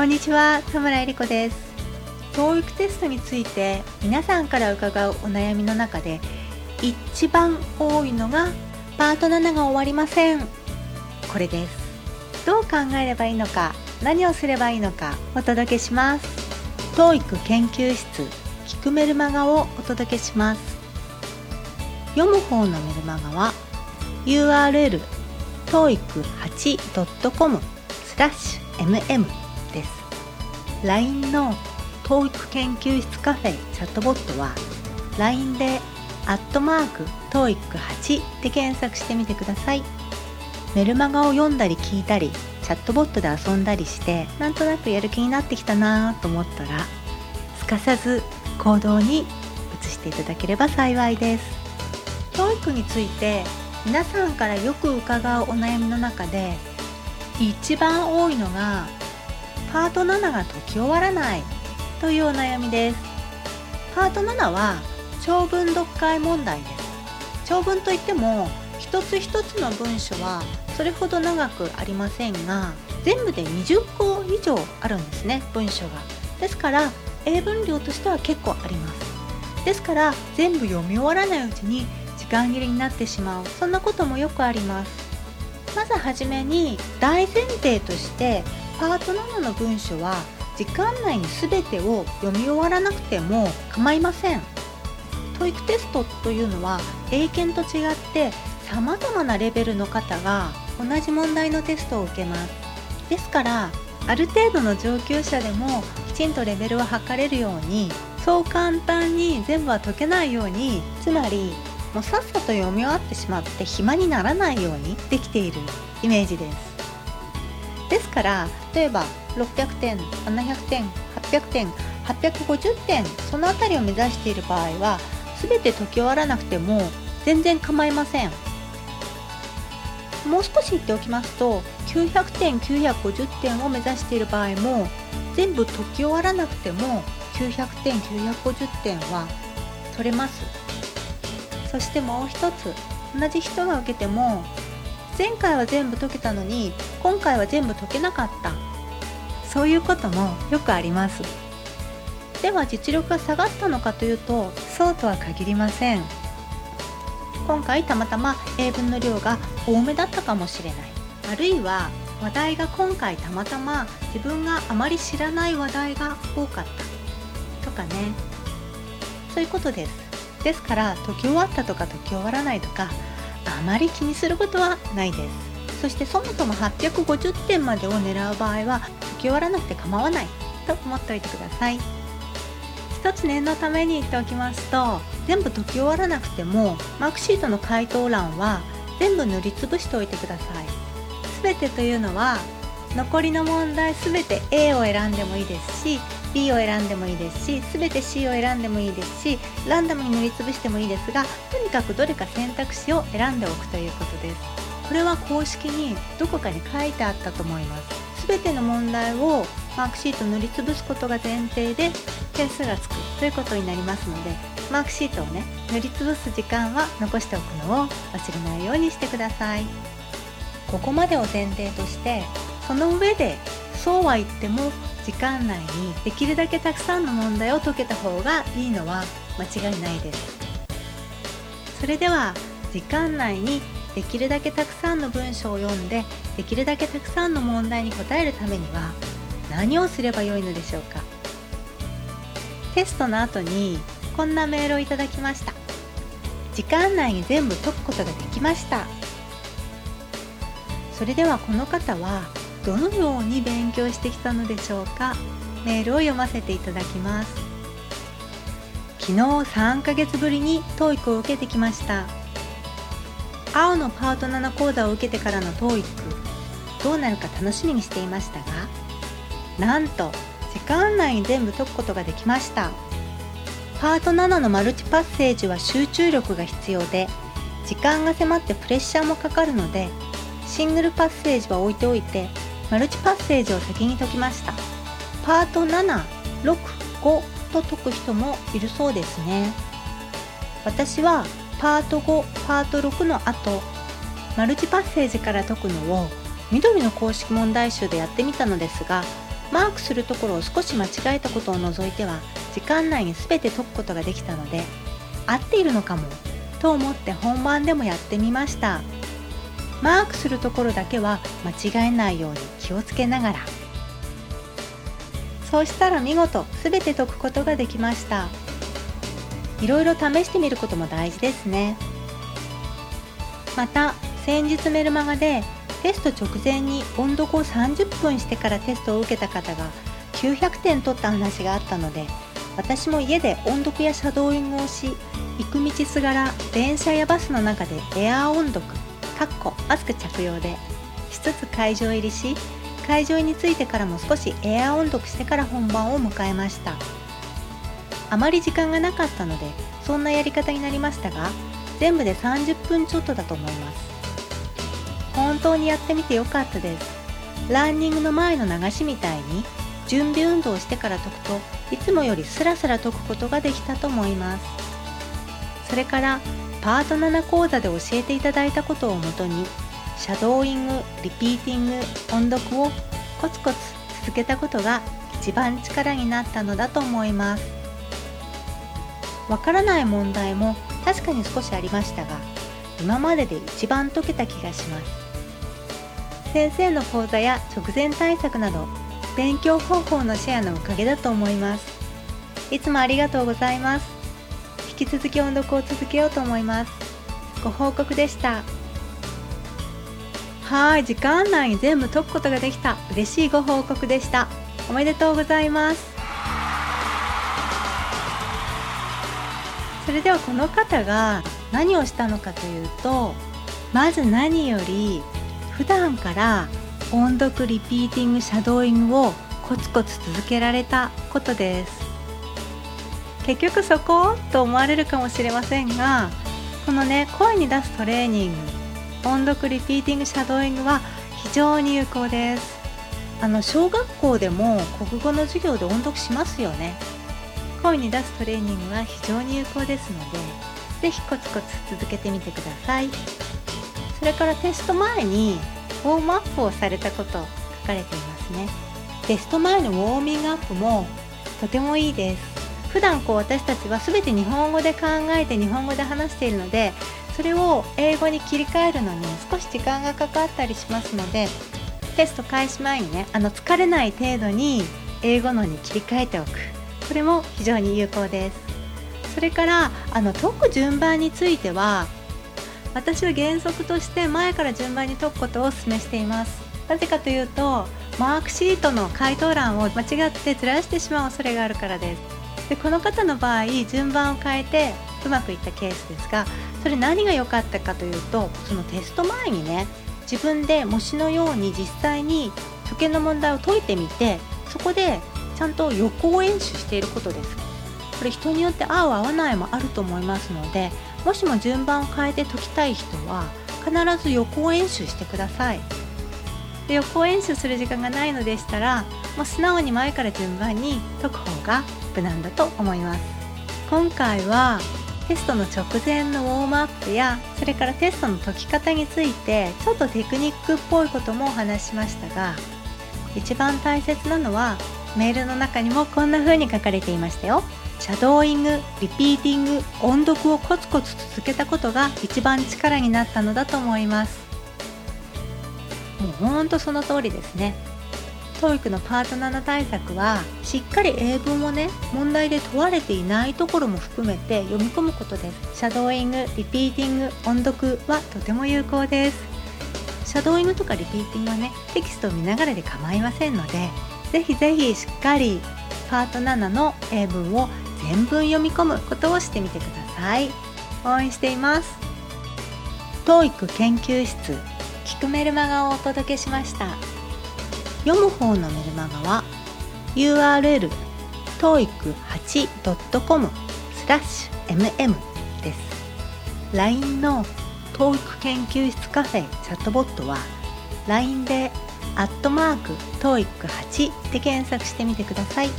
こんにちは田村えり子です。TOEIC テストについて皆さんから伺うお悩みの中で一番多いのがパート7が終わりません。これです。どう考えればいいのか何をすればいいのかお届けします。TOEIC 研究室聞くメルマガをお届けします。読む方のメルマガは URL toeic8.com スラッシュ mm LINE の TOEIC 研究室カフェチャットボットは LINE でアットマーク TOEIC8 で検索してみてください。メルマガを読んだり聞いたりチャットボットで遊んだりしてなんとなくやる気になってきたなと思ったらすかさず行動に移していただければ幸いです。TOEIC について皆さんからよく伺うお悩みの中で一番多いのがパート7が解き終わらない。というお悩みです。パート7は長文読解問題です。長文といっても一つ一つの文章はそれほど長くありませんが全部で20個以上あるんですね文章が。ですから英文量としては結構あります。ですから全部読み終わらないうちに時間切れになってしまう。そんなこともよくあります。まずはじめに大前提としてパート7の文章は時間内に全てを読み終わらなくても構いません。TOEIC テストというのは英検と違って様々なレベルの方が同じ問題のテストを受けます。ですからある程度の上級者でもきちんとレベルを測れるようにそう簡単に全部は解けないようにつまりもうさっさと読み終わってしまって暇にならないようにできているイメージです。ですから例えば600点700点800点850点その辺りを目指している場合は全て解き終わらなくても全然構いません。もう少し言っておきますと900点950点を目指している場合も全部解き終わらなくても900点950点は取れます。そしてもう一つ同じ人が受けても前回は全部解けたのに今回は全部解けなかった。そういうこともよくあります。では実力が下がったのかというとそうとは限りません。今回たまたま英文の量が多めだったかもしれない。あるいは話題が今回たまたま自分があまり知らない話題が多かった。とかね。そういうことです。ですから解き終わったとか解き終わらないとかあまり気にすることはないです。そしてそもそも850点までを狙う場合は解き終わらなくて構わないと思っておいてください。一つ念のために言っておきますと全部解き終わらなくてもマークシートの回答欄は全部塗りつぶしておいてください。全てというのは残りの問題全て A を選んでもいいですし B を選んでもいいですし全て C を選んでもいいですしランダムに塗りつぶしてもいいですがとにかくどれか選択肢を選んでおくということです。これは公式にどこかに書いてあったと思います。全ての問題をマークシート塗りつぶすことが前提で点数がつくということになりますのでマークシートをね塗りつぶす時間は残しておくのを忘れないようにしてください。ここまでを前提としてその上でそうは言っても時間内にできるだけたくさんの問題を解けた方がいいのは間違いないです。それでは時間内にできるだけたくさんの文章を読んでできるだけたくさんの問題に答えるためには何をすればよいのでしょうか？テストの後にこんなメールをいただきました。時間内に全部解くことができました。それではこの方はどのように勉強してきたのでしょうか？メールを読ませていただきます。昨日3ヶ月ぶりに TOEIC を受けてきました。青のパート7講座を受けてからの TOEIC どうなるか楽しみにしていましたがなんと時間内に全部解くことができました。パート7のマルチパッセージは集中力が必要で時間が迫ってプレッシャーもかかるのでシングルパッセージは置いておいてマルチパッセージを先に解きました。パート765と解く人もいるそうですね。私はパート5パート6の後マルチパッセージから解くのを緑の公式問題集でやってみたのですがマークするところを少し間違えたことを除いては時間内に全て解くことができたので合っているのかもと思って本番でもやってみました。マークするところだけは間違えないように気をつけながら。そうしたら見事全て解くことができました。いろいろ試してみることも大事ですね。また先日メルマガでテスト直前に音読を30分してからテストを受けた方が900点取った話があったので私も家で音読やシャドーイングをし行く道すがら電車やバスの中でエアー音読マスク着用でしつつ会場入りし会場に着いてからも少しエア音読してから本番を迎えました。あまり時間がなかったのでそんなやり方になりましたが全部で30分ちょっとだと思います。本当にやってみてよかったです。ランニングの前の流しみたいに準備運動をしてから解くといつもよりスラスラ解くことができたと思います。それからパート7講座で教えていただいたことをもとにシャドーイングリピーティング音読をコツコツ続けたことが一番力になったのだと思います。わからない問題も確かに少しありましたが今までで一番解けた気がします。先生の講座や直前対策など勉強方法のシェアのおかげだと思います。いつもありがとうございます。引き続き音読を続けようと思います。ご報告でした。はい時間内に全部解くことができた。嬉しいご報告でした。おめでとうございます。それではこの方が何をしたのかというとまず何より普段から音読リピーティングシャドーイングをコツコツ続けられたことです。結局そこと思われるかもしれませんがこのね声に出すトレーニング音読リピーティングシャドーイングは非常に有効です。あの小学校でも国語の授業で音読しますよね。声に出すトレーニングは非常に有効ですので是非コツコツ続けてみてください。それからテスト前にウォームアップをされたこと書かれていますね。テスト前のウォーミングアップもとてもいいです。普段こう私たちは全て日本語で考えて日本語で話しているのでそれを英語に切り替えるのに少し時間がかかったりしますのでテスト開始前にねあの疲れない程度に英語のに切り替えておく。これも非常に有効です。それからあの解く順番については私は原則として前から順番に解くことをお勧めしています。なぜかというとマークシートの回答欄を間違ってずらしてしまう恐れがあるからです。でこの方の場合順番を変えてうまくいったケースですがそれ何が良かったかというとそのテスト前にね自分で模試のように実際に受験の問題を解いてみてそこでちゃんと予行演習していることです。これ人によって合う合わないもあると思いますのでもしも順番を変えて解きたい人は必ず予行演習してください。で予行演習する時間がないのでしたらもう素直に前から順番に解く方が無難だと思います。今回はテストの直前のウォームアップやそれからテストの解き方についてちょっとテクニックっぽいこともお話ししましたが一番大切なのはメールの中にもこんな風に書かれていましたよ。シャドーイングリピーティング音読をコツコツ続けたことが一番力になったのだと思います。もうほんとその通りですね。TOEIC のパート7対策はしっかり英文をね問題で問われていないところも含めて読み込むことです。シャドーイングリピーティング音読はとても有効です。シャドーイングとかリピーティングはねテキストを見ながらで構いませんのでぜひぜひしっかりパート7の英文を全文読み込むことをしてみてください。応援しています。TOEIC 研究室聞くメルマガをお届けしました。読む方のメルマガは URL toeic8.com スラッシュ mm です。LINE の TOEIC 研究室カフェチャットボットは LINE でアットマーク TOEIC8 で検索してみてください。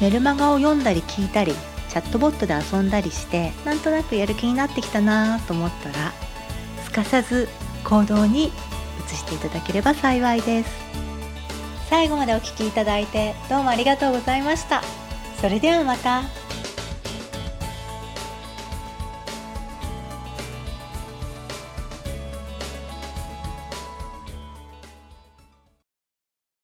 メルマガを読んだり聞いたりチャットボットで遊んだりしてなんとなくやる気になってきたなと思ったらすかさず行動に移していただければ幸いです。最後までお聴きいただいてどうもありがとうございました。それではまた。